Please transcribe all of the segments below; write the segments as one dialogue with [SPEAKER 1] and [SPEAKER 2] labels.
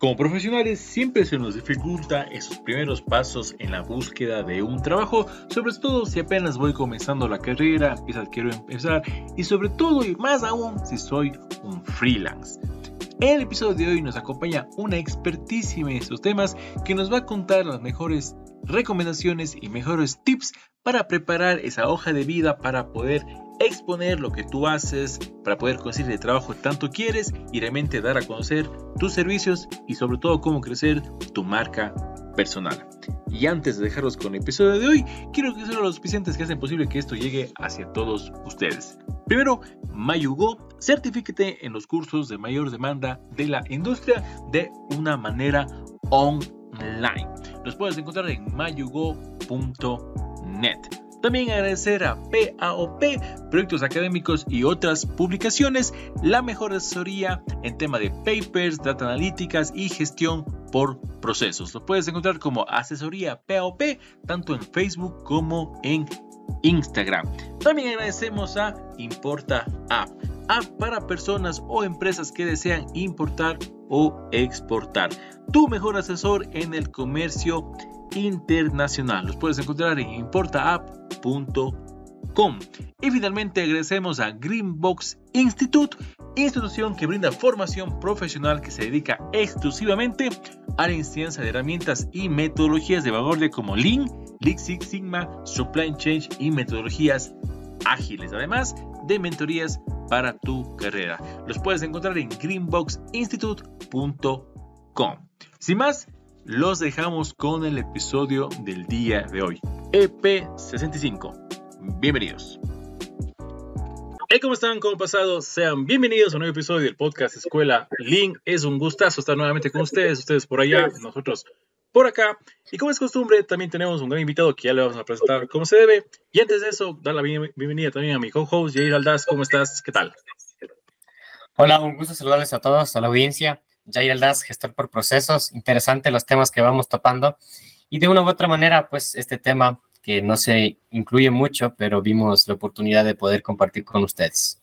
[SPEAKER 1] Como profesionales siempre se nos dificulta esos primeros pasos en la búsqueda de un trabajo, sobre todo si apenas voy comenzando la carrera, quizás quiero empezar y sobre todo y más aún si soy un freelance. En el episodio de hoy nos acompaña una expertísima en estos temas que nos va a contar las mejores recomendaciones y mejores tips para preparar esa hoja de vida para poder exponer lo que tú haces, para poder conseguir el trabajo que tanto quieres y realmente dar a conocer tus servicios y sobre todo cómo crecer tu marca personal. Y antes de dejarlos con el episodio de hoy, quiero que sean los auspiciantes que hacen posible que esto llegue hacia todos ustedes. Primero, Mayugo, certifíquete en los cursos de mayor demanda de la industria de una manera online. Los puedes encontrar en mayugo.net. También agradecer a PAOP, proyectos académicos y otras publicaciones, la mejor asesoría en tema de papers, data analíticas y gestión por procesos. Lo puedes encontrar como asesoría PAOP tanto en Facebook como en Instagram. También agradecemos a Importa App, app para personas o empresas que desean importar o exportar. Tu mejor asesor en el comercio internacional. Los puedes encontrar en importaapp.com. Y finalmente agradecemos a Greenbox Institute, institución que brinda formación profesional que se dedica exclusivamente a la enseñanza de herramientas y metodologías de vanguardia como Lean, Lean Six Sigma, Supply Change y metodologías ágiles, además de mentorías para tu carrera. Los puedes encontrar en greenboxinstitute.com. Sin más, los dejamos con el episodio del día de hoy, EP65. Bienvenidos. Hey, ¿cómo están? ¿Cómo han pasado? Sean bienvenidos a un nuevo episodio del podcast Escuela Link. Es un gustazo estar nuevamente con ustedes, ustedes por allá, nosotros por acá. Y como es costumbre, también tenemos un gran invitado que ya le vamos a presentar como se debe. Y antes de eso, dar la bienvenida también a mi co-host, Jair Aldaz. ¿Cómo estás? ¿Qué tal?
[SPEAKER 2] Hola, un gusto saludarles a todos, a la audiencia. Jair Aldaz, gestor por procesos. Interesante los temas que vamos topando. Y de una u otra manera, pues este tema que no se incluye mucho, pero vimos la oportunidad de poder compartir con ustedes.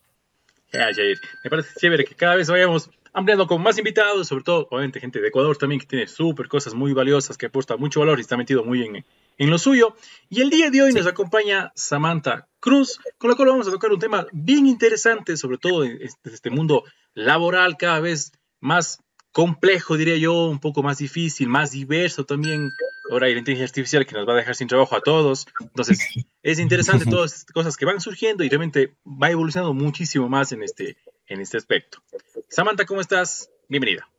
[SPEAKER 1] Ya, Jair, me parece chévere que cada vez vayamos ampliando con más invitados, sobre todo, obviamente, gente de Ecuador también que tiene súper cosas muy valiosas, que aporta mucho valor y está metido muy en, en lo suyo. Y el día de hoy nos acompaña Samantha Cruz, con la cual vamos a tocar un tema bien interesante, sobre todo en este mundo laboral cada vez más complejo, diría yo, un poco más difícil, más diverso también. Ahora hay la inteligencia artificial que nos va a dejar sin trabajo a todos. Entonces, es interesante todas estas cosas que van surgiendo y realmente va evolucionando muchísimo más en este, en este aspecto. Samantha, ¿cómo estás? Bienvenida.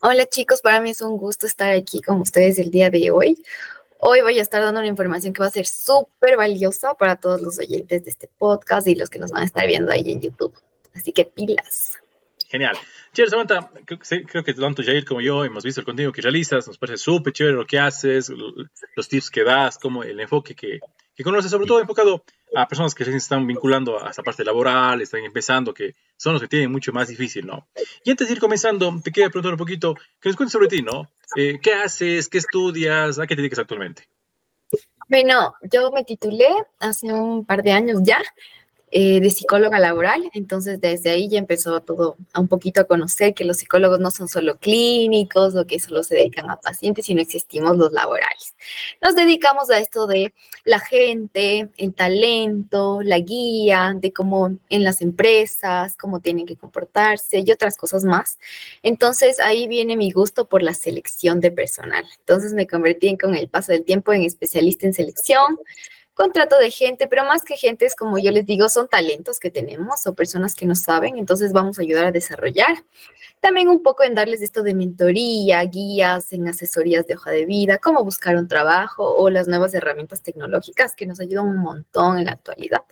[SPEAKER 3] Hola chicos, para mí es un gusto estar aquí con ustedes el día de hoy. Hoy voy a estar dando una información que va a ser súper valiosa para todos los oyentes de este podcast y los que nos van a estar viendo ahí en YouTube. Así que pilas.
[SPEAKER 1] Genial. Chévere, Samantha, creo, que tanto Jair como yo hemos visto el contenido que realizas, nos parece súper chévere lo que haces, los tips que das, como el enfoque que, que conoces, sobre todo enfocado a personas que se están vinculando a esta parte laboral, están empezando, que son los que tienen mucho más difícil, ¿no? Y antes de ir comenzando, te quería preguntar un poquito, que nos cuentes sobre ti, ¿no? Eh, ¿Qué haces? ¿Qué estudias? ¿A qué te dedicas actualmente?
[SPEAKER 3] Bueno, yo me titulé hace un par de años ya eh, de psicóloga laboral. Entonces, desde ahí ya empezó todo a un poquito a conocer que los psicólogos no son solo clínicos o que solo se dedican a pacientes, sino existimos los laborales. Nos dedicamos a esto de la gente, el talento, la guía, de cómo en las empresas, cómo tienen que comportarse y otras cosas más. Entonces, ahí viene mi gusto por la selección de personal. Entonces, me convertí con el paso del tiempo en especialista en selección contrato de gente, pero más que gente es como yo les digo, son talentos que tenemos o personas que no saben, entonces vamos a ayudar a desarrollar. También un poco en darles esto de mentoría, guías, en asesorías de hoja de vida, cómo buscar un trabajo o las nuevas herramientas tecnológicas que nos ayudan un montón en la actualidad.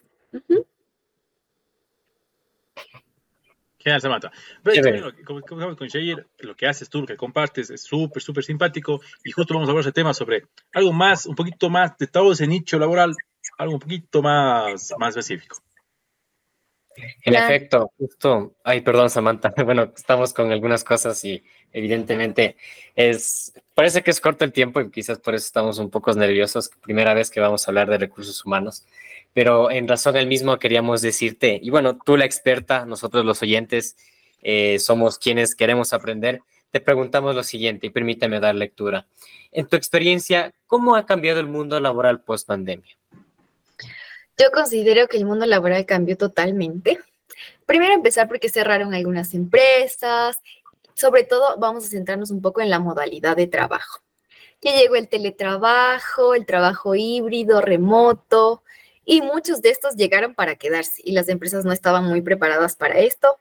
[SPEAKER 1] Genial, Samantha. Pero como, con Jair, lo que haces tú, lo que compartes es súper, súper simpático y justo vamos a hablar de ese tema sobre algo más, un poquito más de todo ese nicho laboral, algo un poquito más, más específico.
[SPEAKER 2] En efecto, justo, ay, perdón, Samantha, bueno, estamos con algunas cosas y evidentemente es, parece que es corto el tiempo y quizás por eso estamos un poco nerviosos, primera vez que vamos a hablar de recursos humanos, pero en razón del mismo queríamos decirte, y bueno, tú la experta, nosotros los oyentes eh, somos quienes queremos aprender, te preguntamos lo siguiente y permíteme dar lectura. En tu experiencia, ¿cómo ha cambiado el mundo laboral post pandemia?
[SPEAKER 3] Yo considero que el mundo laboral cambió totalmente. Primero empezar porque cerraron algunas empresas, sobre todo vamos a centrarnos un poco en la modalidad de trabajo. Ya llegó el teletrabajo, el trabajo híbrido, remoto, y muchos de estos llegaron para quedarse y las empresas no estaban muy preparadas para esto.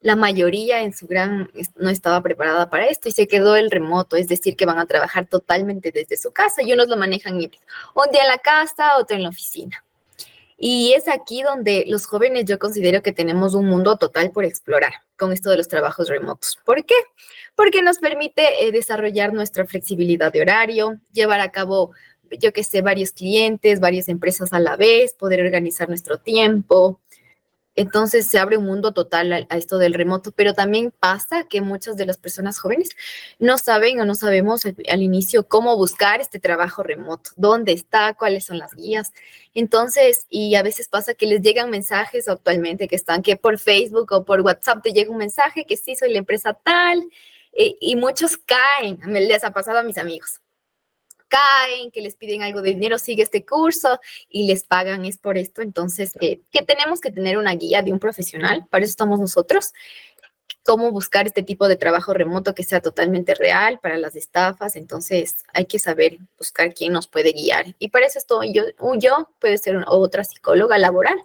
[SPEAKER 3] La mayoría en su gran no estaba preparada para esto y se quedó el remoto, es decir, que van a trabajar totalmente desde su casa y unos lo manejan. Un día en la casa, otro en la oficina. Y es aquí donde los jóvenes yo considero que tenemos un mundo total por explorar con esto de los trabajos remotos. ¿Por qué? Porque nos permite eh, desarrollar nuestra flexibilidad de horario, llevar a cabo, yo que sé, varios clientes, varias empresas a la vez, poder organizar nuestro tiempo, entonces se abre un mundo total a, esto del remoto, pero también pasa que muchas de las personas jóvenes no saben o no sabemos al, inicio cómo buscar este trabajo remoto, dónde está, cuáles son las guías. Entonces, y a veces pasa que les llegan mensajes actualmente que están que por Facebook o por WhatsApp te llega un mensaje que sí soy la empresa tal, eh, y muchos caen, me les ha pasado a mis amigos caen, que les piden algo de dinero, sigue este curso y les pagan es por esto. Entonces, eh, que tenemos que tener una guía de un profesional, para eso estamos nosotros, cómo buscar este tipo de trabajo remoto que sea totalmente real para las estafas. Entonces, hay que saber buscar quién nos puede guiar. Y para eso estoy yo, yo puede ser otra psicóloga laboral,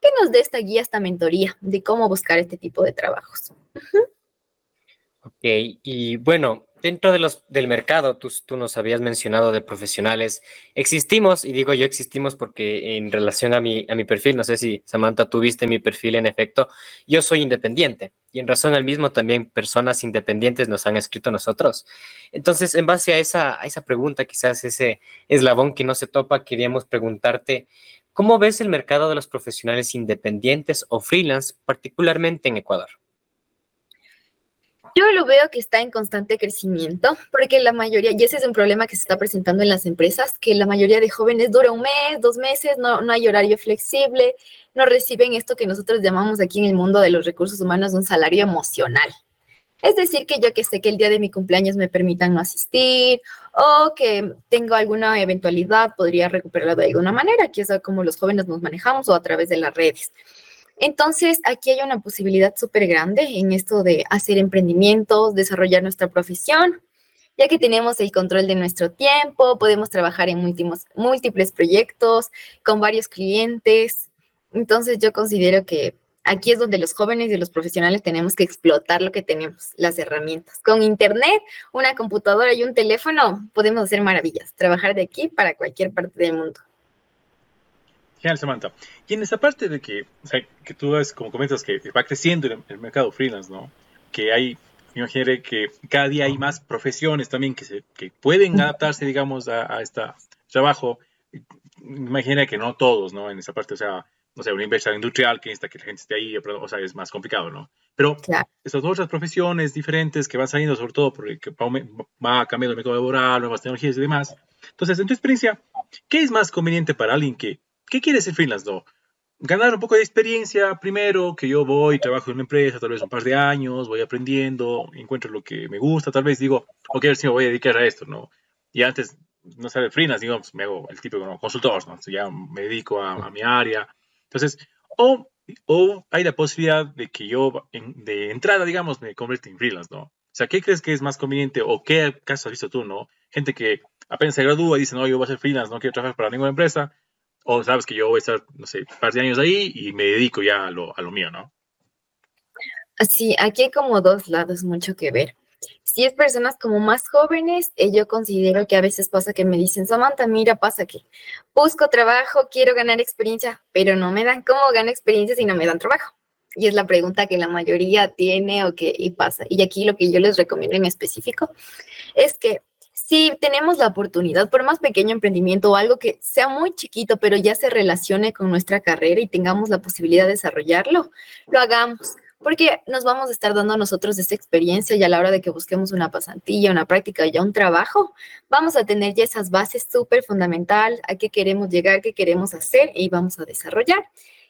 [SPEAKER 3] que nos dé esta guía, esta mentoría de cómo buscar este tipo de trabajos.
[SPEAKER 2] Ok, y bueno, dentro de los, del mercado, tú, nos habías mencionado de profesionales, existimos, y digo yo existimos porque en relación a mi, a mi perfil, no sé si Samantha tuviste mi perfil en efecto, yo soy independiente y en razón al mismo también personas independientes nos han escrito nosotros. Entonces, en base a esa, a esa pregunta, quizás ese eslabón que no se topa, queríamos preguntarte, ¿cómo ves el mercado de los profesionales independientes o freelance, particularmente en Ecuador?
[SPEAKER 3] Yo lo veo que está en constante crecimiento, porque la mayoría, y ese es un problema que se está presentando en las empresas, que la mayoría de jóvenes dura un mes, dos meses, no, no hay horario flexible, no reciben esto que nosotros llamamos aquí en el mundo de los recursos humanos un salario emocional. Es decir, que yo que sé que el día de mi cumpleaños me permitan no asistir o que tengo alguna eventualidad, podría recuperarlo de alguna manera, que es como los jóvenes nos manejamos o a través de las redes. Entonces, aquí hay una posibilidad súper grande en esto de hacer emprendimientos, desarrollar nuestra profesión, ya que tenemos el control de nuestro tiempo, podemos trabajar en múltiples, múltiples proyectos con varios clientes. Entonces, yo considero que aquí es donde los jóvenes y los profesionales tenemos que explotar lo que tenemos, las herramientas. Con Internet, una computadora y un teléfono, podemos hacer maravillas, trabajar de aquí para cualquier parte del mundo.
[SPEAKER 1] Genial, Samantha. Y en esa parte de que, o sea, que tú ves, como comentas, que va creciendo el, mercado freelance, ¿no? Que hay, me imaginaré que cada día hay más profesiones también que, se, que pueden adaptarse, digamos, a, a este trabajo. Me imaginaré que no todos, ¿no? En esa parte, o sea, no sé, una inversión industrial que necesita que la gente esté ahí, o sea, es más complicado, ¿no? Pero estas otras profesiones diferentes que van saliendo, sobre todo porque va cambiando el método laboral, nuevas tecnologías y demás. Entonces, en tu experiencia, ¿qué es más conveniente para alguien que ¿Qué quiere decir freelance? No? Ganar un poco de experiencia primero, que yo voy, trabajo en una empresa, tal vez un par de años, voy aprendiendo, encuentro lo que me gusta, tal vez digo, ok, si me voy a dedicar a esto, ¿no? Y antes, no sé, freelance, digamos, pues, me hago el típico ¿no? consultor, ¿no? ya me dedico a, mi área. Entonces, o, o hay la posibilidad de que yo, de entrada, digamos, me convierta en freelance, ¿no? O sea, ¿qué crees que es más conveniente o qué caso has visto tú, no? Gente que apenas se gradúa y dice, no, yo voy a ser freelance, no quiero trabajar para ninguna empresa, o sabes que yo voy a estar, no sé, un par de años ahí y me dedico ya a lo, a lo mío, ¿no?
[SPEAKER 3] Sí, aquí hay como dos lados mucho que ver. Si es personas como más jóvenes, eh, yo considero que a veces pasa que me dicen, Samantha, mira, pasa que busco trabajo, quiero ganar experiencia, pero no me dan cómo ganar experiencia si no me dan trabajo. Y es la pregunta que la mayoría tiene o que y pasa. Y aquí lo que yo les recomiendo en específico es que si tenemos la oportunidad, por más pequeño emprendimiento o algo que sea muy chiquito, pero ya se relacione con nuestra carrera y tengamos la posibilidad de desarrollarlo, lo hagamos, porque nos vamos a estar dando a nosotros esa experiencia y a la hora de que busquemos una pasantilla, una práctica, ya un trabajo, vamos a tener ya esas bases súper fundamental a qué queremos llegar, qué queremos hacer y vamos a desarrollar.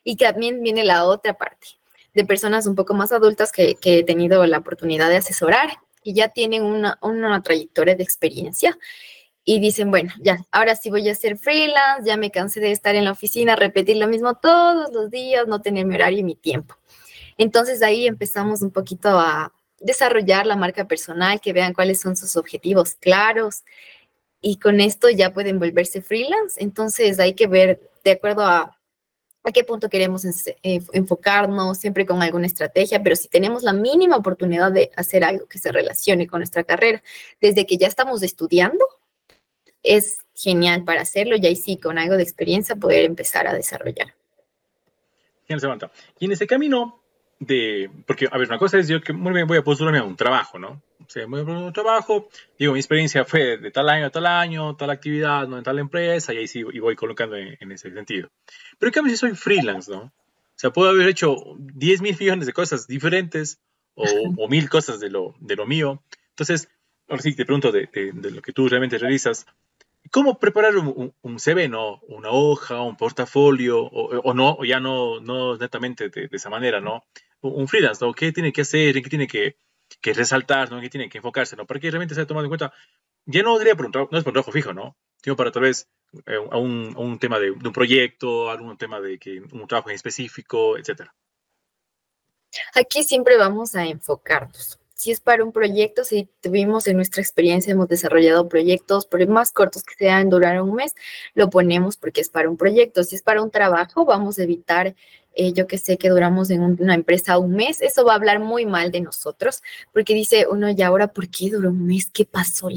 [SPEAKER 3] Y también viene la otra parte de personas un poco más adultas que he tenido la oportunidad de asesorar y ya tienen una, una trayectoria de experiencia y dicen, bueno, ya, ahora sí voy a ser freelance, ya me cansé de estar en la oficina, repetir lo mismo todos los días, no tener mi horario y mi tiempo. Entonces ahí empezamos un poquito a desarrollar la marca personal, que vean cuáles son sus objetivos claros y con esto ya pueden volverse freelance. Entonces hay que ver de acuerdo a a qué punto queremos eh, enfocarnos, siempre con alguna estrategia, pero si tenemos la mínima oportunidad de hacer algo que se relacione con nuestra carrera, desde que ya estamos estudiando, es genial para hacerlo y ahí sí, con algo de experiencia, poder empezar a desarrollar.
[SPEAKER 1] Samantha. Y en ese camino de, porque, a ver, una cosa es yo que muy bien voy a postularme a un trabajo, ¿no? O voy a un trabajo, digo, mi experiencia fue de tal año a tal año, tal actividad, no en tal empresa, y ahí sí y voy colocando en, ese sentido. Pero en cambio, si soy freelance, ¿no? O sea, puedo haber hecho 10 mil millones de cosas diferentes o, o, mil cosas de lo, de lo mío. Entonces, ahora sí te pregunto de, de lo que tú realmente realizas, ¿Cómo preparar un, un, CV, no? Una hoja, un portafolio, o, no, o ya no, no netamente de, esa manera, ¿no? Un freelance, ¿no? ¿Qué tiene que hacer? ¿En qué tiene que, que resaltar? ¿no? ¿En qué tiene que enfocarse? ¿no? Para que realmente sea tomado en cuenta. Ya no diría por un no es por un trabajo fijo, ¿no? Sino para tal vez eh, un, un, tema de, de, un proyecto, algún tema de que, un trabajo en específico, etcétera.
[SPEAKER 3] Aquí siempre vamos a enfocarnos si es para un proyecto, si tuvimos en nuestra experiencia, hemos desarrollado proyectos, por más cortos que sean, durar un mes, lo ponemos porque es para un proyecto. Si es para un trabajo, vamos a evitar, eh, yo que sé, que duramos en una empresa un mes, eso va a hablar muy mal de nosotros, porque dice uno, y ahora, ¿por qué duró un mes? ¿Qué pasó?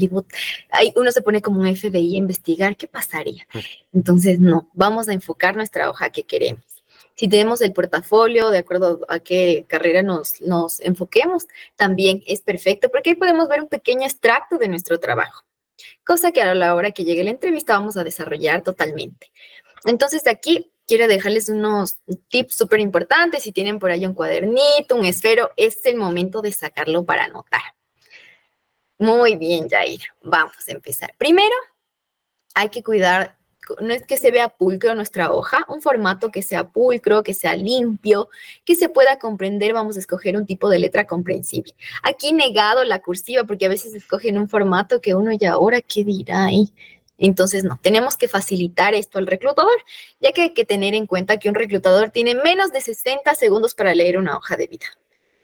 [SPEAKER 3] Ahí uno se pone como un FBI a investigar, ¿qué pasaría? Entonces, no, vamos a enfocar nuestra hoja que queremos. Si tenemos el portafolio, de acuerdo a qué carrera nos, nos enfoquemos, también es perfecto porque ahí podemos ver un pequeño extracto de nuestro trabajo, cosa que a la hora que llegue la entrevista vamos a desarrollar totalmente. Entonces, aquí quiero dejarles unos tips súper importantes. Si tienen por ahí un cuadernito, un esfero, es el momento de sacarlo para anotar. Muy bien, Jair. Vamos a empezar. Primero, hay que cuidar no es que se vea pulcro nuestra hoja, un formato que sea pulcro, que sea limpio, que se pueda comprender, vamos a escoger un tipo de letra comprensible. Aquí negado la cursiva porque a veces escogen un formato que uno ya ahora, ¿qué dirá ahí? Entonces, no, tenemos que facilitar esto al reclutador, ya que hay que tener en cuenta que un reclutador tiene menos de 60 segundos para leer una hoja de vida.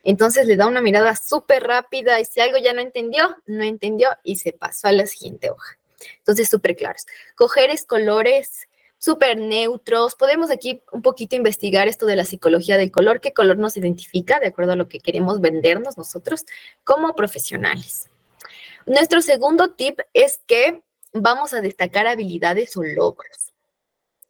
[SPEAKER 3] Entonces le da una mirada súper rápida y si algo ya no entendió, no entendió y se pasó a la siguiente hoja. Entonces, súper claros. Coger colores súper neutros. Podemos aquí un poquito investigar esto de la psicología del color, qué color nos identifica de acuerdo a lo que queremos vendernos nosotros como profesionales. Nuestro segundo tip es que vamos a destacar habilidades o logros.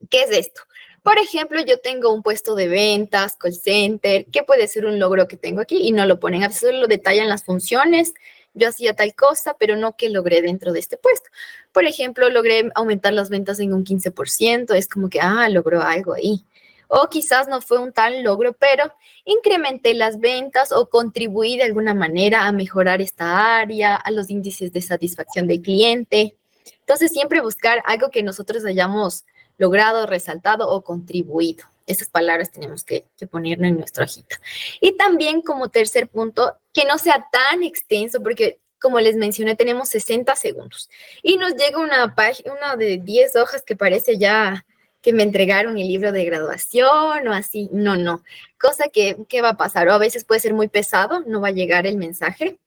[SPEAKER 3] ¿Qué es esto? Por ejemplo, yo tengo un puesto de ventas, call center, ¿qué puede ser un logro que tengo aquí? Y no lo ponen, a solo lo detallan las funciones, yo hacía tal cosa, pero no que logré dentro de este puesto. Por ejemplo, logré aumentar las ventas en un 15%, es como que, ah, logró algo ahí. O quizás no fue un tal logro, pero incrementé las ventas o contribuí de alguna manera a mejorar esta área, a los índices de satisfacción del cliente. Entonces, siempre buscar algo que nosotros hayamos logrado, resaltado o contribuido. Esas palabras tenemos que, que ponernos en nuestra hojita. Y también como tercer punto, que no sea tan extenso, porque como les mencioné, tenemos 60 segundos. Y nos llega una página, una de 10 hojas que parece ya que me entregaron el libro de graduación o así. No, no. Cosa que, ¿qué va a pasar? O a veces puede ser muy pesado, no va a llegar el mensaje.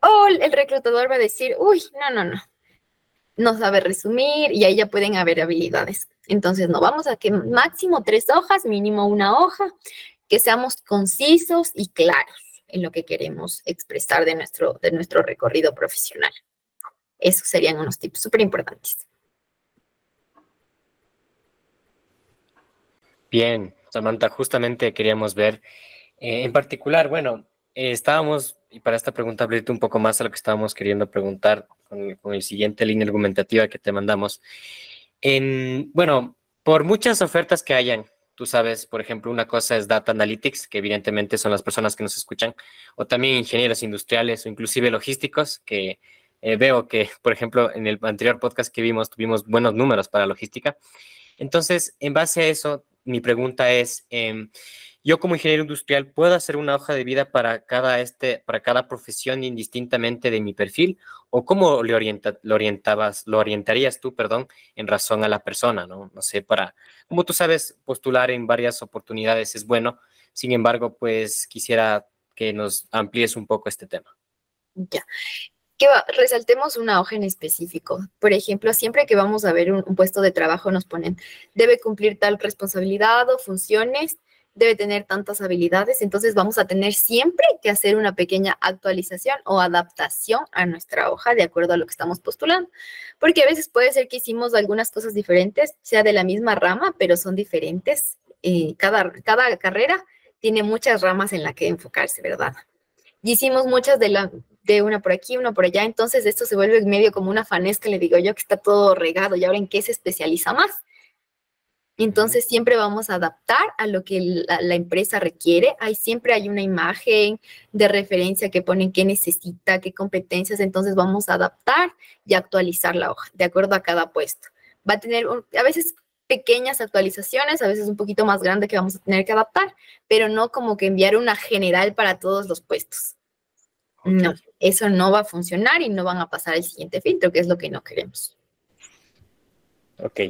[SPEAKER 3] O el reclutador va a decir, uy, no, no, no. No sabe resumir y ahí ya pueden haber habilidades. Entonces, no, vamos a que máximo tres hojas, mínimo una hoja, que seamos concisos y claros en lo que queremos expresar de nuestro, de nuestro recorrido profesional. Esos serían unos tips súper importantes.
[SPEAKER 2] Bien, Samantha, justamente queríamos ver, eh, en particular, bueno, eh, estábamos, y para esta pregunta abrirte un poco más a lo que estábamos queriendo preguntar con, con el siguiente línea argumentativa que te mandamos, en, bueno, por muchas ofertas que hayan, tú sabes, por ejemplo, una cosa es Data Analytics, que evidentemente son las personas que nos escuchan, o también ingenieros industriales o inclusive logísticos, que eh, veo que, por ejemplo, en el anterior podcast que vimos tuvimos buenos números para logística. Entonces, en base a eso, mi pregunta es, em, yo como ingeniero industrial puedo hacer una hoja de vida para cada, este, para cada profesión indistintamente de mi perfil o cómo le, orienta, lo orientabas, lo orientarías tú, perdón, en razón a la persona, ¿no? No sé, para, como tú sabes, postular en varias oportunidades es bueno, sin embargo, pues quisiera que nos amplíes un poco este tema.
[SPEAKER 3] Ya. Que resaltemos una hoja en específico. Por ejemplo, siempre que vamos a ver un puesto de trabajo nos ponen, debe cumplir tal responsabilidad o funciones debe tener tantas habilidades, entonces vamos a tener siempre que hacer una pequeña actualización o adaptación a nuestra hoja de acuerdo a lo que estamos postulando, porque a veces puede ser que hicimos algunas cosas diferentes, sea de la misma rama, pero son diferentes. Eh, cada, cada carrera tiene muchas ramas en la que enfocarse, ¿verdad? Y hicimos muchas de, la, de una por aquí, una por allá, entonces esto se vuelve medio como una fanesca, le digo yo, que está todo regado y ahora en qué se especializa más. Entonces siempre vamos a adaptar a lo que la, empresa requiere. Hay siempre hay una imagen de referencia que ponen qué necesita, qué competencias. Entonces vamos a adaptar y actualizar la hoja de acuerdo a cada puesto. Va a tener a veces pequeñas actualizaciones, a veces un poquito más grande que vamos a tener que adaptar, pero no como que enviar una general para todos los puestos. No, eso no va a funcionar y no van a pasar el siguiente filtro, que es lo que no queremos.
[SPEAKER 2] Ok,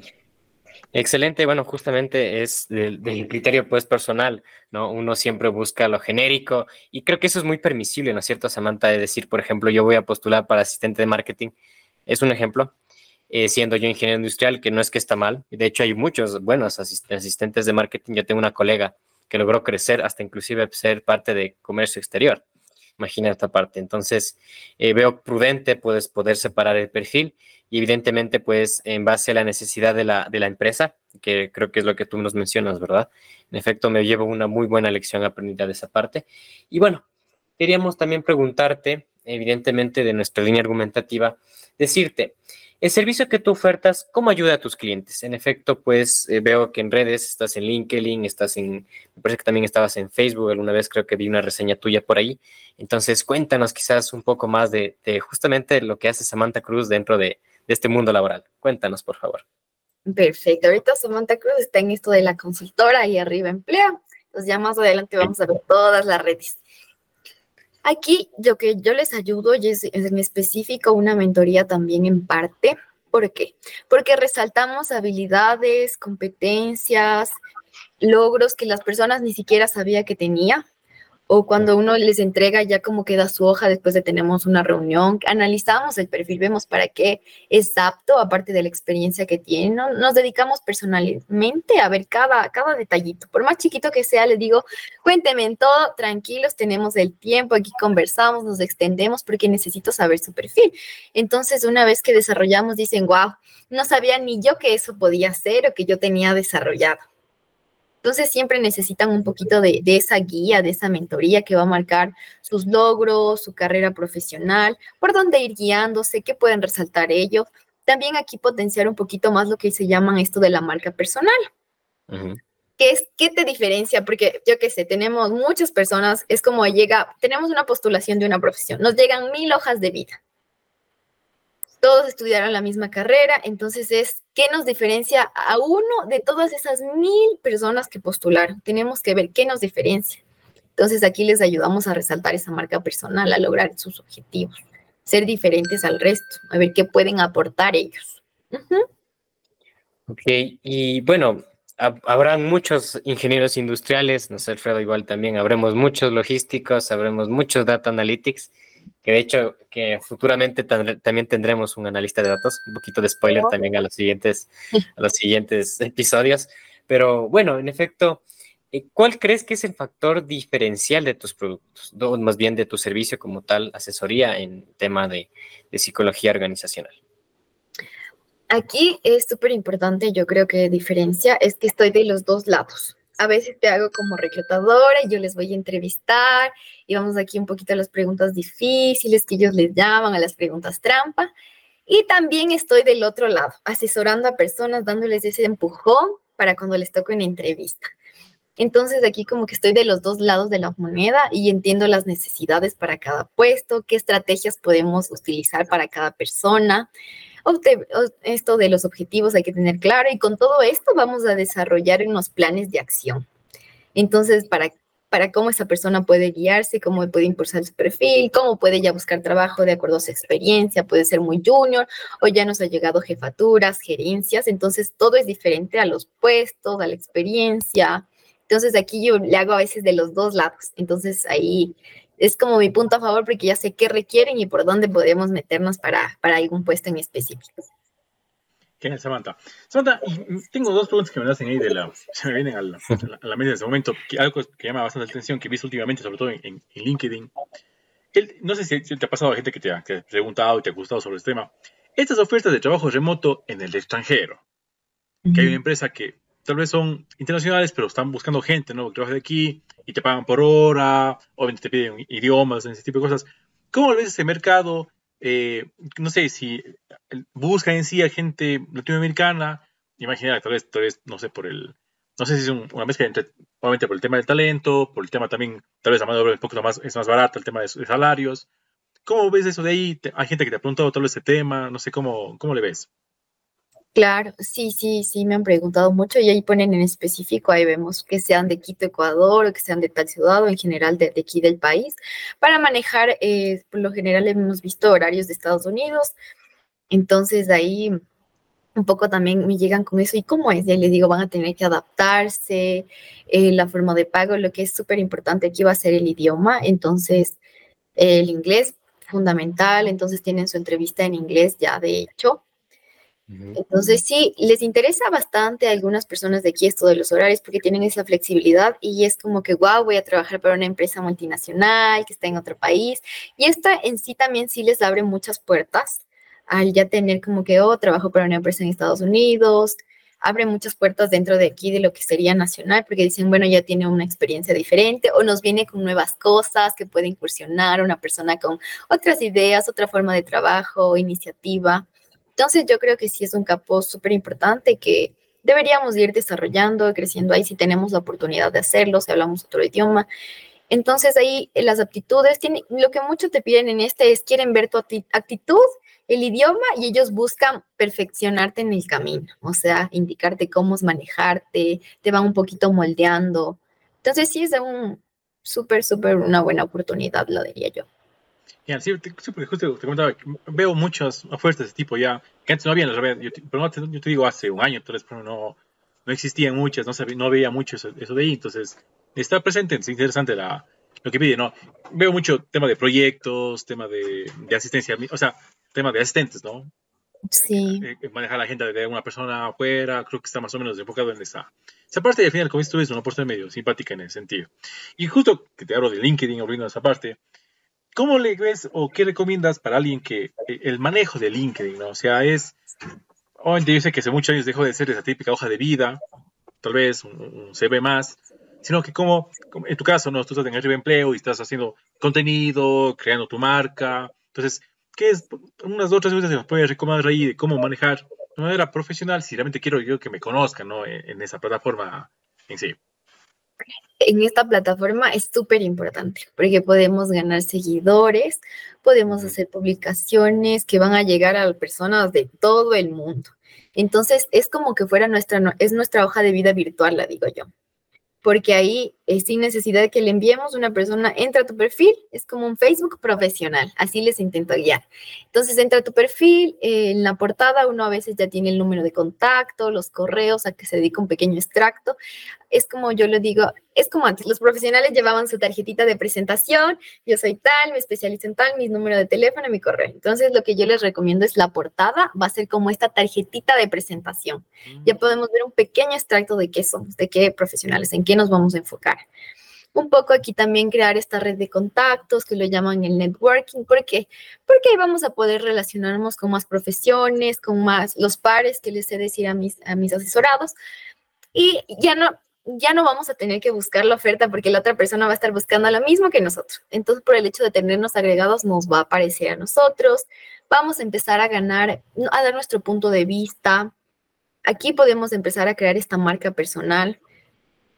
[SPEAKER 2] Excelente, bueno, justamente es del, criterio pues personal, ¿no? Uno siempre busca lo genérico y creo que eso es muy permisible, ¿no es cierto, Samantha? De decir, por ejemplo, yo voy a postular para asistente de marketing, es un ejemplo, eh, siendo yo ingeniero industrial, que no es que está mal, de hecho hay muchos buenos asistentes de marketing, yo tengo una colega que logró crecer hasta inclusive ser parte de comercio exterior. Imagina esta parte. Entonces, eh, veo prudente puedes poder separar el perfil y evidentemente, pues, en base a la necesidad de la, de la empresa, que creo que es lo que tú nos mencionas, ¿verdad? En efecto, me llevo una muy buena lección aprendida de esa parte. Y bueno, queríamos también preguntarte, evidentemente, de nuestra línea argumentativa, decirte, el servicio que tú ofertas, ¿cómo ayuda a tus clientes? En efecto, pues eh, veo que en redes estás en LinkedIn, estás en, me parece que también estabas en Facebook, alguna vez creo que vi una reseña tuya por ahí. Entonces, cuéntanos quizás un poco más de, justamente lo que hace Samantha Cruz dentro de, este mundo laboral. Cuéntanos, por favor.
[SPEAKER 3] Perfecto. Ahorita Samantha Cruz está en esto de la consultora y arriba emplea. Entonces ya más adelante vamos a ver todas las redes. Aquí lo que yo les ayudo y es en específico una mentoría también en parte. ¿Por qué? Porque resaltamos habilidades, competencias, logros que las personas ni siquiera sabía que tenía o cuando uno les entrega ya como queda su hoja después de tenemos una reunión, analizamos el perfil, vemos para qué es apto, aparte de la experiencia que tiene, nos dedicamos personalmente a ver cada, cada detallito, por más chiquito que sea, les digo, cuénteme en todo, tranquilos, tenemos el tiempo, aquí conversamos, nos extendemos porque necesito saber su perfil. Entonces, una vez que desarrollamos, dicen, wow, no sabía ni yo que eso podía ser o que yo tenía desarrollado. Entonces siempre necesitan un poquito de, esa guía, de esa mentoría que va a marcar sus logros, su carrera profesional, por dónde ir guiándose, qué pueden resaltar ellos. También aquí potenciar un poquito más lo que se llaman esto de la marca personal. ¿Qué, es, ¿Qué te diferencia? Porque yo qué sé, tenemos muchas personas, es como llega, tenemos una postulación de una profesión, nos llegan mil hojas de vida todos estudiaron la misma carrera, entonces es qué nos diferencia a uno de todas esas mil personas que postularon. Tenemos que ver qué nos diferencia. Entonces aquí les ayudamos a resaltar esa marca personal, a lograr sus objetivos, ser diferentes al resto, a ver qué pueden aportar ellos.
[SPEAKER 2] Ok, y bueno, habrán muchos ingenieros industriales, no sé, Alfredo, igual también habremos muchos logísticos, habremos muchos data analytics que de hecho que futuramente también tendremos un analista de datos, un poquito de spoiler también a los siguientes, a los siguientes episodios, pero bueno, en efecto, eh, ¿cuál crees que es el factor diferencial de tus productos, o más bien de tu servicio como tal, asesoría en tema de, de psicología organizacional?
[SPEAKER 3] Aquí es súper importante, yo creo que diferencia es que estoy de los dos lados a veces te hago como reclutadora y yo les voy a entrevistar y vamos aquí un poquito a las preguntas difíciles que ellos les llaman, a las preguntas trampa. Y también estoy del otro lado, asesorando a personas, dándoles ese empujón para cuando les toque una entrevista. Entonces aquí como que estoy de los dos lados de la moneda y entiendo las necesidades para cada puesto, qué estrategias podemos utilizar para cada persona esto de los objetivos hay que tener claro y con todo esto vamos a desarrollar unos planes de acción. Entonces, para para cómo esa persona puede guiarse, cómo puede impulsar su perfil, cómo puede ya buscar trabajo de acuerdo a su experiencia, puede ser muy junior o ya nos ha llegado jefaturas, gerencias, entonces todo es diferente a los puestos, a la experiencia. Entonces aquí yo le hago a veces de los dos lados, entonces ahí es como mi punto a favor porque ya sé qué requieren y por dónde podemos meternos para, para algún puesto en específico.
[SPEAKER 1] Genial, Samantha. Samantha, tengo dos preguntas que me hacen ahí de la, se me vienen a la, a la mente en ese momento, que algo que llama bastante la atención, que he visto últimamente, sobre todo en, LinkedIn. no sé si, te ha pasado a gente que te, ha, preguntado y te ha gustado sobre este tema. Estas ofertas de trabajo remoto en el extranjero, que hay una empresa que tal vez son internacionales, pero están buscando gente, ¿no? Que trabaja de aquí y te pagan por hora, obviamente te piden idiomas, ese tipo de cosas. ¿Cómo ves ese mercado? Eh, no sé si busca en sí a gente latinoamericana, imagina, tal vez, tal vez, no sé, por el, no sé si es una mezcla entre, obviamente por el tema del talento, por el tema también, tal vez la mano de obra un poco más, es más barata, el tema de, salarios. ¿Cómo ves eso de ahí? Hay gente que te ha preguntado tal vez ese tema, no sé, ¿cómo, cómo le ves?
[SPEAKER 3] Claro, sí, sí, sí, me han preguntado mucho y ahí ponen en específico, ahí vemos que sean de Quito, Ecuador, o que sean de tal ciudad o en general de, aquí del país, para manejar, eh, por lo general hemos visto horarios de Estados Unidos, entonces ahí un poco también me llegan con eso, ¿y cómo es? Ya les digo, van a tener que adaptarse, eh, la forma de pago, lo que es súper importante aquí va a ser el idioma, entonces el inglés fundamental, entonces tienen su entrevista en inglés ya de hecho entonces, sí, les interesa bastante a algunas personas de aquí esto de los horarios porque tienen esa flexibilidad y es como que, wow, voy a trabajar para una empresa multinacional que está en otro país. Y esta en sí también sí les abre muchas puertas al ya tener como que, oh, trabajo para una empresa en Estados Unidos, abre muchas puertas dentro de aquí de lo que sería nacional, porque dicen, bueno, ya tiene una experiencia diferente o nos viene con nuevas cosas que puede incursionar una persona con otras ideas, otra forma de trabajo, iniciativa. Entonces yo creo que sí es un campo súper importante que deberíamos ir desarrollando, creciendo ahí si tenemos la oportunidad de hacerlo, si hablamos otro idioma. Entonces ahí eh, las aptitudes, tiene, lo que mucho te piden en este es quieren ver tu actitud, el idioma y ellos buscan perfeccionarte en el camino, o sea, indicarte cómo es manejarte, te van un poquito moldeando. Entonces sí es un súper, súper una buena oportunidad, lo diría yo.
[SPEAKER 1] Ya, sí, justo te comentaba, veo muchas ofertas de ese tipo ya, que antes no había, yo, pero no te, yo te digo hace un año, entonces pero no, no existían muchas, no, sabía, no veía mucho eso, de ahí, entonces está presente, es interesante la, lo que pide, ¿no? Veo mucho tema de proyectos, tema de, de asistencia, o sea, tema de asistentes, ¿no?
[SPEAKER 3] Sí.
[SPEAKER 1] Eh, eh, manejar a la gente de una persona afuera, creo que está más o menos enfocado en esa, esa parte y al final, como esto es una puesta medio simpática en ese sentido. Y justo que te hablo de LinkedIn, abriendo esa parte, ¿Cómo le ves o qué recomiendas para alguien que eh, el manejo de LinkedIn, ¿no? O sea, es, obviamente yo sé que hace muchos años dejó de ser esa típica hoja de vida, tal vez un, CV más, sino que como, en tu caso, ¿no? Tú estás en el empleo y estás haciendo contenido, creando tu marca, entonces, ¿qué es? Unas otras cosas que nos puedes recomendar ahí de cómo manejar de manera profesional si realmente quiero yo que me conozcan, ¿no? en esa plataforma en sí
[SPEAKER 3] en esta plataforma es súper importante porque podemos ganar seguidores, podemos hacer publicaciones que van a llegar a personas de todo el mundo. Entonces es como que fuera nuestra, es nuestra hoja de vida virtual, la digo yo porque ahí eh, sin necesidad de que le enviemos, una persona entra a tu perfil, es como un Facebook profesional, así les intento guiar. Entonces entra a tu perfil, eh, en la portada uno a veces ya tiene el número de contacto, los correos a que se dedica un pequeño extracto. Es como yo le digo, es como antes, los profesionales llevaban su tarjetita de presentación, yo soy tal, me especializo en tal, mi número de teléfono, mi correo. Entonces lo que yo les recomiendo es la portada, va a ser como esta tarjetita de presentación. Ya mm. podemos ver un pequeño extracto de qué somos, de qué profesionales, en qué nos vamos a enfocar. Un poco aquí también crear esta red de contactos que lo llaman el networking. ¿Por qué? Porque ahí vamos a poder relacionarnos con más profesiones, con más los pares que les sé decir a mis, a mis asesorados. Y ya no, ya no vamos a tener que buscar la oferta porque la otra persona va a estar buscando lo mismo que nosotros. Entonces, por el hecho de tenernos agregados, nos va a aparecer a nosotros. Vamos a empezar a ganar, a dar nuestro punto de vista. Aquí podemos empezar a crear esta marca personal.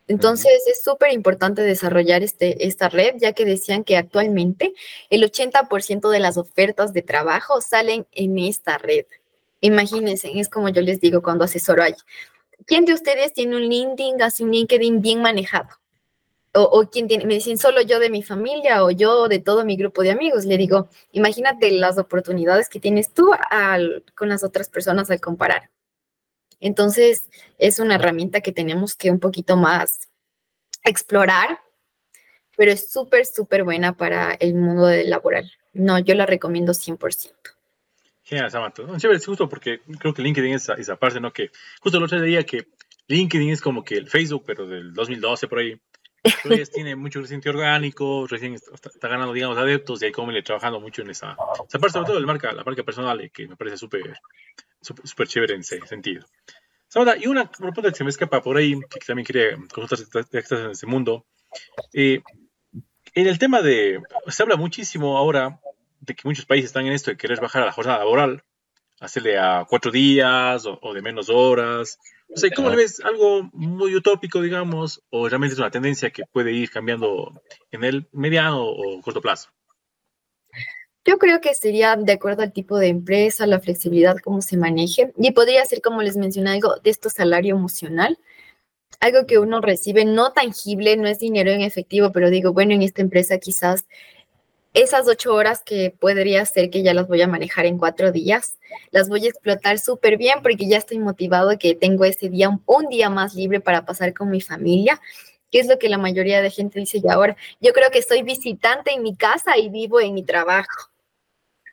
[SPEAKER 3] Entonces es súper importante desarrollar este, esta red, ya que decían que actualmente el 80% de las ofertas de trabajo salen en esta red. Imagínense, es como yo les digo cuando asesoro ahí. ¿Quién de ustedes tiene un LinkedIn, así un LinkedIn bien manejado? o, quién tiene, me dicen solo yo de mi familia o yo de todo mi grupo de amigos. Le digo, imagínate las oportunidades que tienes tú con las otras personas al comparar. Entonces, es una herramienta que tenemos que un poquito más explorar, pero es súper, súper buena para el mundo laboral. No, yo la recomiendo 100%.
[SPEAKER 1] Genial, Samantha. chévere, es justo porque creo que LinkedIn es esa parte, ¿no? Que justo el otro día que LinkedIn es como que el Facebook, pero del 2012 por ahí. Todavía tiene mucho reciente orgánico, recién está, ganando, digamos, adeptos y hay como le trabajando mucho en esa, esa parte, sobre todo la marca, la marca personal, que me parece súper súper chévere en ese sentido. Samantha, y una pregunta que se me escapa por ahí, que también quería consultar si estás en ese mundo. Eh, en el tema de, se habla muchísimo ahora de que muchos países están en esto de querer bajar a la jornada laboral, hacerle a cuatro días o, de menos horas. O sea, ¿cómo le ves? ¿Algo muy utópico, digamos, o realmente es una tendencia que puede ir cambiando en el mediano o corto plazo?
[SPEAKER 3] Yo creo que sería de acuerdo al tipo de empresa, la flexibilidad, cómo se maneje. Y podría ser, como les mencioné, algo de esto salario emocional, algo que uno recibe no tangible, no es dinero en efectivo, pero digo, bueno, en esta empresa quizás esas ocho horas que podría ser que ya las voy a manejar en cuatro días, las voy a explotar súper bien porque ya estoy motivado que tengo ese día, un, día más libre para pasar con mi familia, que es lo que la mayoría de gente dice ya ahora. Yo creo que soy visitante en mi casa y vivo en mi trabajo.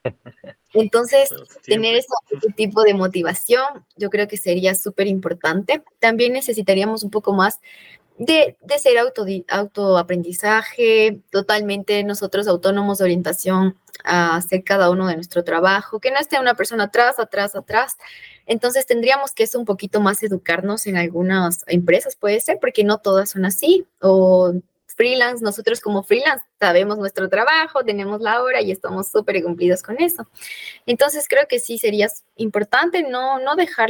[SPEAKER 3] Entonces, tener ese, tipo de motivación, yo creo que sería súper importante. También necesitaríamos un poco más de, ser auto, autoaprendizaje, totalmente nosotros autónomos de orientación a hacer cada uno de nuestro trabajo, que no esté una persona atrás, atrás, atrás. Entonces tendríamos que eso un poquito más educarnos en algunas empresas, puede ser, porque no todas son así, o freelance, nosotros como freelance sabemos nuestro trabajo, tenemos la hora y estamos súper cumplidos con eso. Entonces creo que sí sería importante no, no dejar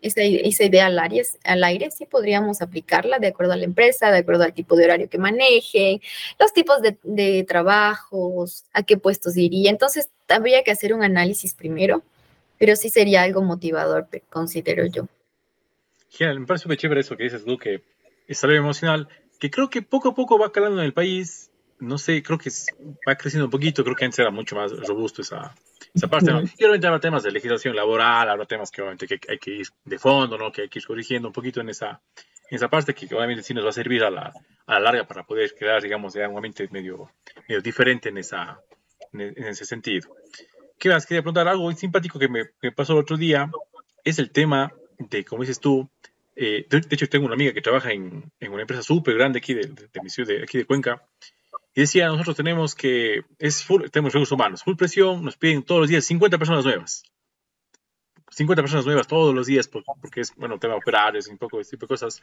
[SPEAKER 3] esa, idea al aire, al aire, sí podríamos aplicarla de acuerdo a la empresa, de acuerdo al tipo de horario que manejen, los tipos de, de trabajos, a qué puestos iría. Entonces habría que hacer un análisis primero, pero sí sería algo motivador, considero yo.
[SPEAKER 1] Genial, me parece súper chévere eso que dices tú, que es emocional que creo que poco a poco va calando en el país. No sé, creo que va creciendo un poquito. Creo que antes era mucho más robusto esa, esa parte. ¿no? Obviamente habrá temas de legislación laboral, habrá temas que obviamente que hay que ir de fondo, ¿no? que hay que ir corrigiendo un poquito en esa, en esa parte que obviamente sí nos va a servir a la, a la larga para poder crear, digamos, un ambiente medio, medio diferente en, esa, en, ese sentido. ¿Qué más? Quería preguntar algo muy simpático que me, me pasó el otro día. Es el tema de, como dices tú, eh, de, hecho, tengo una amiga que trabaja en, una empresa súper grande aquí de, de, mi ciudad, de, aquí de Cuenca, y decía, nosotros tenemos que, es tenemos recursos humanos, full presión, nos piden todos los días 50 personas nuevas. 50 personas nuevas todos los días, porque es, bueno, tema operarios y un poco ese tipo de cosas.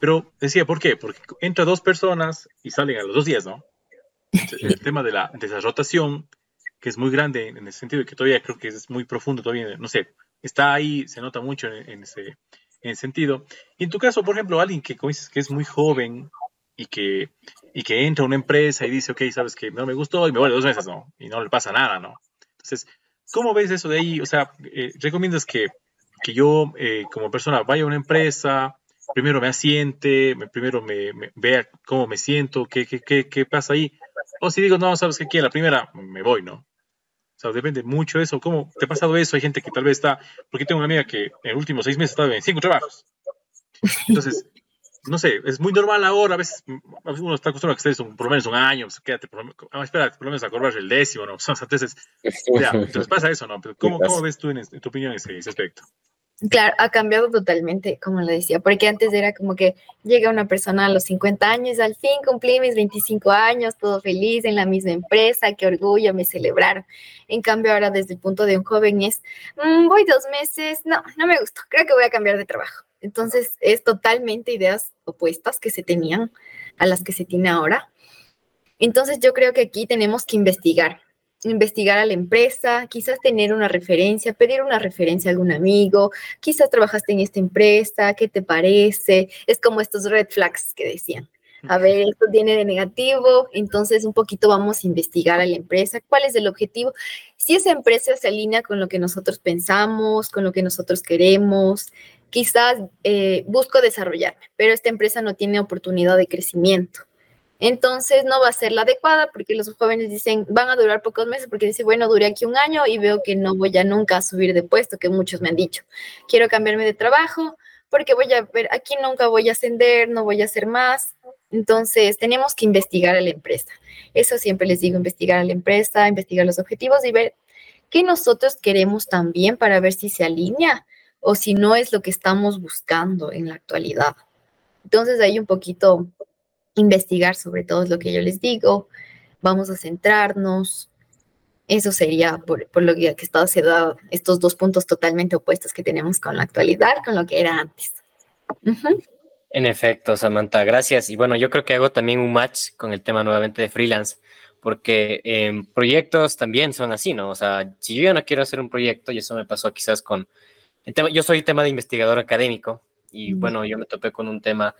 [SPEAKER 1] Pero decía, ¿por qué? Porque entra dos personas y salen a los dos días, ¿no? El tema de la, de esa rotación, que es muy grande en el sentido de que todavía creo que es muy profundo todavía, no sé, está ahí, se nota mucho en ese, en sentido. Y en tu caso, por ejemplo, alguien que, que es muy joven y que, y que entra a una empresa y dice, ok, sabes que no me gustó y me voy dos meses, ¿no? Y no le pasa nada, ¿no? Entonces, ¿cómo ves eso de ahí? O sea, eh, ¿recomiendas que, que yo eh, como persona vaya a una empresa, primero me asiente, primero me, vea cómo me siento, qué, qué, qué, qué pasa ahí? O si digo, no, sabes que aquí la primera me voy, ¿no? Sea, depende mucho de eso. ¿Cómo te ha pasado eso? Hay gente que tal vez está, porque tengo una amiga que en los últimos seis meses estado en cinco trabajos. Entonces, no sé, es muy normal ahora, a veces, uno está acostumbrado a que estés por lo menos un año, pues, quédate, por, ah, espera, por lo menos a cobrar el décimo, ¿no? Entonces, ya, entonces pasa eso, ¿no? Pero ¿cómo, ¿cómo, ves tú en, tu opinión ese, ese aspecto?
[SPEAKER 3] Claro, ha cambiado totalmente, como le decía, porque antes era como que llega una persona a los 50 años, al fin cumplí mis 25 años, todo feliz en la misma empresa, qué orgullo, me celebraron. En cambio, ahora desde el punto de un joven es, mm, voy dos meses, no, no me gustó, creo que voy a cambiar de trabajo. Entonces, es totalmente ideas opuestas que se tenían a las que se tiene ahora. Entonces, yo creo que aquí tenemos que investigar, investigar a la empresa, quizás tener una referencia, pedir una referencia a algún amigo, quizás trabajaste en esta empresa, ¿qué te parece? Es como estos red flags que decían. A ver, esto tiene de negativo, entonces un poquito vamos a investigar a la empresa, cuál es el objetivo. Si esa empresa se alinea con lo que nosotros pensamos, con lo que nosotros queremos, quizás eh, busco desarrollarme, pero esta empresa no tiene oportunidad de crecimiento Entonces no va a ser la adecuada porque los jóvenes dicen, van a durar pocos meses porque dicen, bueno, duré aquí un año y veo que no voy a nunca subir de puesto, que muchos me han dicho. Quiero cambiarme de trabajo porque voy a ver, aquí nunca voy a ascender, no voy a hacer más. Entonces tenemos que investigar a la empresa. Eso siempre les digo, investigar a la empresa, investigar los objetivos y ver qué nosotros queremos también para ver si se alinea o si no es lo que estamos buscando en la actualidad. Entonces hay un poquito investigar sobre todo lo que yo les digo, vamos a centrarnos. Eso sería por, lo que, que está dado estos dos puntos totalmente opuestos que tenemos con la actualidad, con lo que era antes.
[SPEAKER 2] En efecto, Samantha, gracias. Y bueno, yo creo que hago también un match con el tema nuevamente de freelance, porque eh, proyectos también son así, ¿no? O sea, si yo ya no quiero hacer un proyecto, y eso me pasó quizás con el tema, yo soy tema de investigador académico, y bueno, yo me topé con un tema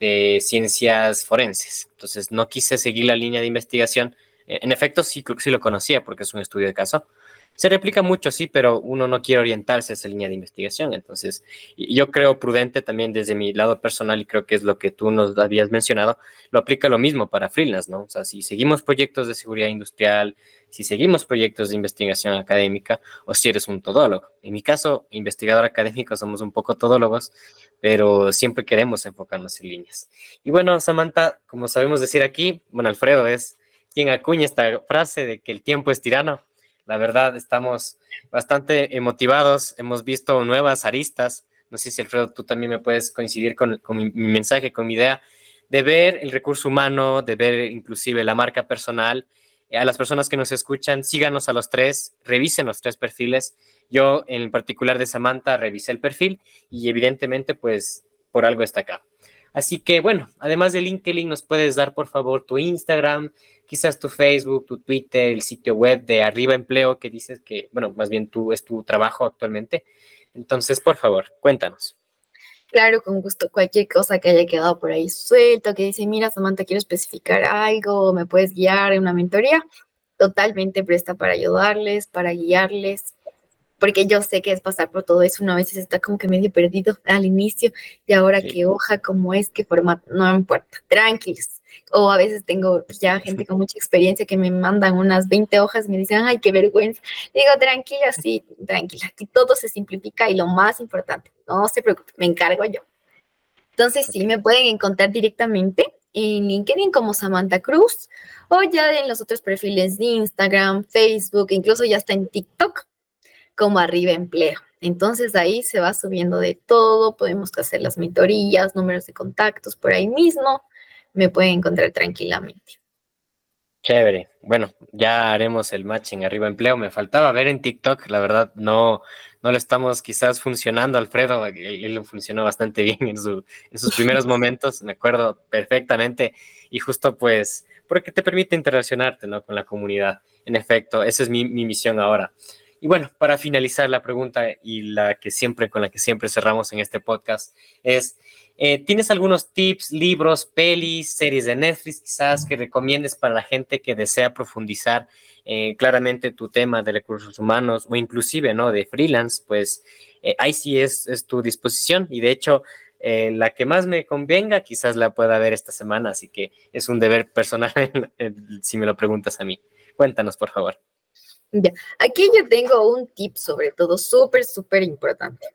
[SPEAKER 2] de ciencias forenses. Entonces no quise seguir la línea de investigación. E, en efecto, sí, sí lo conocía porque es un estudio de caso. Se replica mucho, sí, pero uno no quiere orientarse a esa línea de investigación. Entonces, yo creo prudente también desde mi lado personal, y creo que es lo que tú nos habías mencionado, lo aplica lo mismo para freelance, ¿no? O sea, si seguimos proyectos de seguridad industrial, si seguimos proyectos de investigación académica, o si eres un todólogo. En mi caso, investigador académico, somos un poco todólogos, pero siempre queremos enfocarnos en líneas. Y bueno, Samantha, como sabemos decir aquí, bueno, Alfredo es quien acuña esta frase de que el tiempo es tirano. La verdad, estamos bastante motivados, hemos visto nuevas aristas. No sé si Alfredo, tú también me puedes coincidir con, mi, mi mensaje, con mi idea de ver el recurso humano, de ver inclusive la marca personal. A las personas que nos escuchan, síganos a los tres, revisen los tres perfiles yo en particular de Samantha revisé el perfil y evidentemente pues por algo está acá. Así que bueno, además de LinkedIn, nos puedes dar por favor tu Instagram, quizás tu Facebook, tu Twitter, el sitio web de Arriba Empleo que dices que, bueno, más bien tú es tu trabajo actualmente. Entonces, por favor, cuéntanos.
[SPEAKER 3] Claro, con gusto. Cualquier cosa que haya quedado por ahí suelto, que dice, mira, Samantha, quiero especificar algo, me puedes guiar en una mentoría, totalmente presta para ayudarles, para guiarles, porque yo sé que es pasar por todo eso, uno a veces está como que medio perdido al inicio, y ahora qué hoja, cómo es, qué formato, no importa, tranquilos. O a veces tengo ya gente con mucha experiencia que me mandan unas 20 hojas y me dicen, ay, qué vergüenza. Digo, tranquila, sí, tranquila, aquí todo se simplifica y lo más importante, no se preocupe, me encargo yo. Entonces, sí, me pueden encontrar directamente en LinkedIn como Samantha Cruz o ya en los otros perfiles de Instagram, Facebook, incluso ya está en TikTok como arriba empleo. Entonces ahí se va subiendo de todo, podemos hacer las mentorías, números de contactos por ahí mismo, me pueden encontrar tranquilamente.
[SPEAKER 2] Chévere. Bueno, ya haremos el matching arriba empleo. Me faltaba ver en TikTok, la verdad no, no lo estamos quizás funcionando, Alfredo. Él, lo funcionó bastante bien en, en sus primeros momentos, me acuerdo perfectamente. Y justo pues, porque te permite interaccionarte ¿no? con la comunidad. En efecto, esa es mi, mi misión ahora. Y bueno, para finalizar la pregunta y la que siempre con la que siempre cerramos en este podcast es eh, ¿tienes algunos tips, libros, pelis, series de Netflix quizás que recomiendes para la gente que desea profundizar eh, claramente tu tema de recursos humanos o inclusive, ¿no? De freelance, pues eh, ahí sí es, es, tu disposición y de hecho la que más me convenga quizás la pueda ver esta semana, así que es un deber personal si me lo preguntas a mí. Cuéntanos, por favor.
[SPEAKER 3] Ya, aquí yo tengo un tip sobre todo súper, súper importante.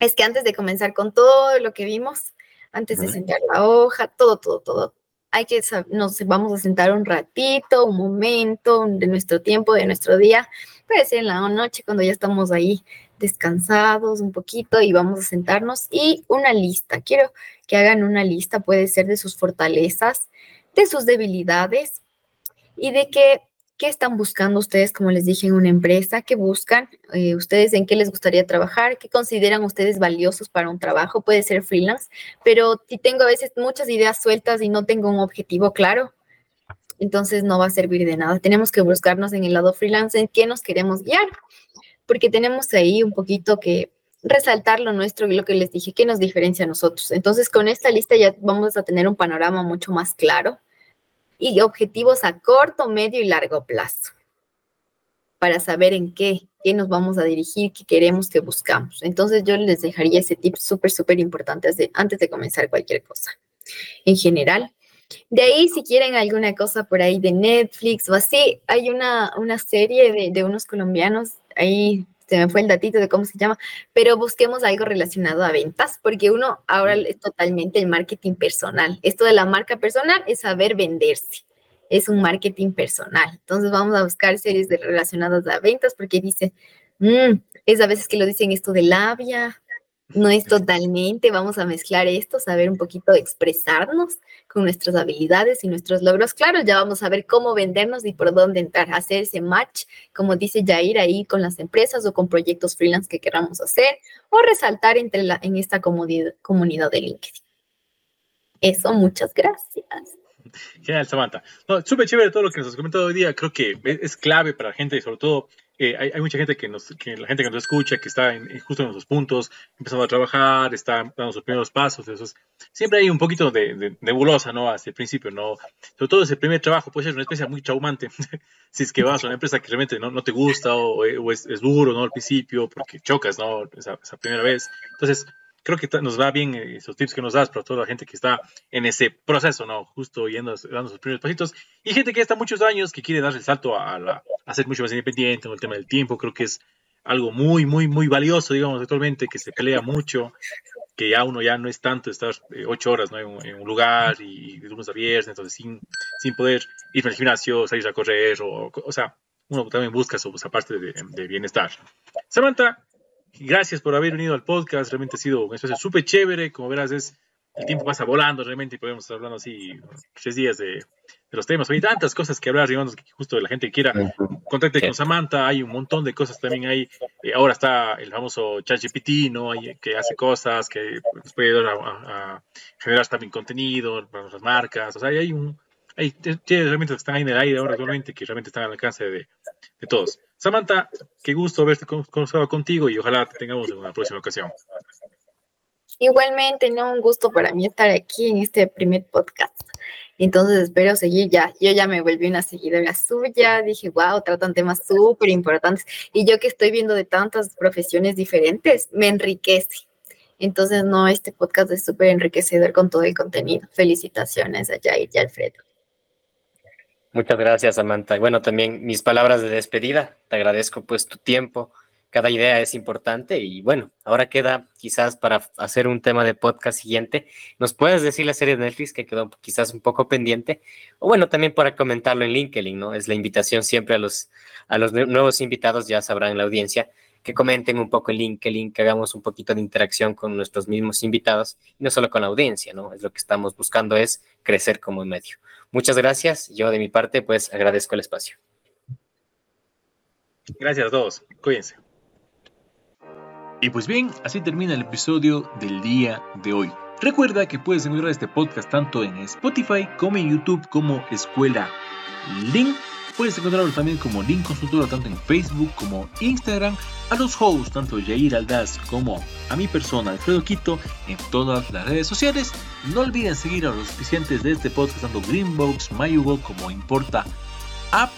[SPEAKER 3] Es que antes de comenzar con todo lo que vimos, antes de sentar la hoja, todo, todo, todo, hay que, nos vamos a sentar un ratito, un momento de nuestro tiempo, de nuestro día, puede ser en la noche cuando ya estamos ahí descansados un poquito y vamos a sentarnos y una lista. Quiero que hagan una lista, puede ser de sus fortalezas, de sus debilidades y de que ¿Qué están buscando ustedes, como les dije, en una empresa? ¿Qué buscan? Eh, ¿Ustedes en qué les gustaría trabajar? ¿Qué consideran ustedes valiosos para un trabajo? Puede ser freelance, pero si tengo a veces muchas ideas sueltas y no tengo un objetivo claro, entonces no va a servir de nada. Tenemos que buscarnos en el lado freelance en qué nos queremos guiar, porque tenemos ahí un poquito que resaltar lo nuestro y lo que les dije, qué nos diferencia a nosotros. Entonces, con esta lista ya vamos a tener un panorama mucho más claro y objetivos a corto, medio y largo plazo para saber en qué, qué nos vamos a dirigir, qué queremos, qué buscamos. Entonces yo les dejaría ese tip súper, súper importante antes de comenzar cualquier cosa. En general, De ahí, si quieren alguna cosa por ahí de Netflix o así, hay una, una serie de, de unos colombianos, ahí se me fue el datito de cómo se llama, pero busquemos algo relacionado a ventas, porque uno ahora es totalmente el marketing personal. Esto de la marca personal es saber venderse, es un marketing personal. Entonces vamos a buscar series de relacionadas a ventas porque dice, mm, es a veces que lo dicen esto de labia, no es totalmente, vamos a mezclar esto, saber un poquito expresarnos con nuestras habilidades y nuestros logros. Claro, ya vamos a ver cómo vendernos y por dónde entrar, hacer ese match, como dice Jair, ahí con las empresas o con proyectos freelance que queramos hacer o resaltar entre la, en esta comunidad, de LinkedIn. Eso, muchas gracias.
[SPEAKER 1] Genial, Samantha. No, chévere todo lo que nos has comentado hoy día. Creo que es clave para la gente y sobre todo hay, hay, mucha gente que nos, que la gente que nos escucha, que está en, justo en esos puntos, empezando a trabajar, está dando sus primeros pasos, eso siempre hay un poquito de, de, nebulosa, ¿no? Hacia el principio, ¿no? Sobre todo ese primer trabajo puede ser una especie muy traumante, si es que vas a una empresa que realmente no, no te gusta o, o es, es, duro, ¿no? Al principio, porque chocas, ¿no? Esa, esa primera vez. Entonces, creo que nos va bien eh, esos tips que nos das para toda la gente que está en ese proceso, ¿no? Justo yendo, dando sus primeros pasitos. Y gente que está muchos años, que quiere dar el salto a, la, a ser mucho más independiente en el tema del tiempo. Creo que es algo muy, muy, muy valioso, digamos, actualmente, que se pelea mucho, que ya uno ya no es tanto estar eh, ocho horas ¿no? en, un, lugar y de lunes a viernes, entonces sin, sin poder ir al gimnasio, salir a correr, o, o sea, uno también busca su, esa parte de, de bienestar. Samantha, Gracias por haber venido al podcast. Realmente ha sido un espacio súper chévere. Como verás, es, el tiempo pasa volando realmente y podemos estar hablando así tres días de, de los temas. Hay tantas cosas que hablar, digamos, que justo la gente quiera contacte con Samantha. Hay un montón de cosas también ahí. Eh, ahora está el famoso ChatGPT, ¿no? Hay, que hace cosas, que nos puede ayudar a, a, generar también contenido para nuestras marcas. O sea, hay un. Hay que están ahí en el aire ahora actualmente que realmente están al alcance de, de todos. Samantha, qué gusto haberte conversado contigo y ojalá te tengamos en una próxima ocasión.
[SPEAKER 3] Igualmente, no, un gusto para mí estar aquí en este primer podcast. Entonces espero seguir ya. Yo ya me volví una seguidora suya, dije, wow, tratan temas súper importantes. Y yo que estoy viendo de tantas profesiones diferentes, me enriquece. Entonces, no, este podcast es súper enriquecedor con todo el contenido. Felicitaciones a Jair y Alfredo.
[SPEAKER 2] Muchas gracias, Samantha. Bueno, también mis palabras de despedida. Te agradezco pues tu tiempo. Cada idea es importante y bueno, ahora queda quizás para hacer un tema de podcast siguiente. ¿Nos puedes decir la serie de Netflix que quedó quizás un poco pendiente? O bueno, también para comentarlo en LinkedIn, ¿no? Es la invitación siempre a los, a los nuevos invitados, ya sabrán la audiencia, que comenten un poco en LinkedIn, que hagamos un poquito de interacción con nuestros mismos invitados y no solo con la audiencia, ¿no? Es lo que estamos buscando es crecer como medio. Muchas gracias. Yo de mi parte, pues agradezco el espacio.
[SPEAKER 1] Gracias a todos. Cuídense. Y pues bien, así termina el episodio del día de hoy. Recuerda que puedes encontrar este podcast tanto en Spotify como en YouTube como Escuela Link. Puedes encontrarlo también como Link Consultora tanto en Facebook como Instagram. A los hosts, tanto Jair Aldaz como a mi persona, Alfredo Quito, en todas las redes sociales. No olviden seguir a los auspiciantes de este podcast, tanto Greenbox, MyUgo como Importa App.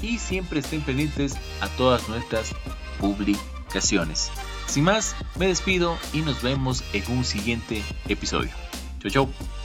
[SPEAKER 1] Y siempre estén pendientes a todas nuestras publicaciones. Sin más, me despido y nos vemos en un siguiente episodio. Chau, chau.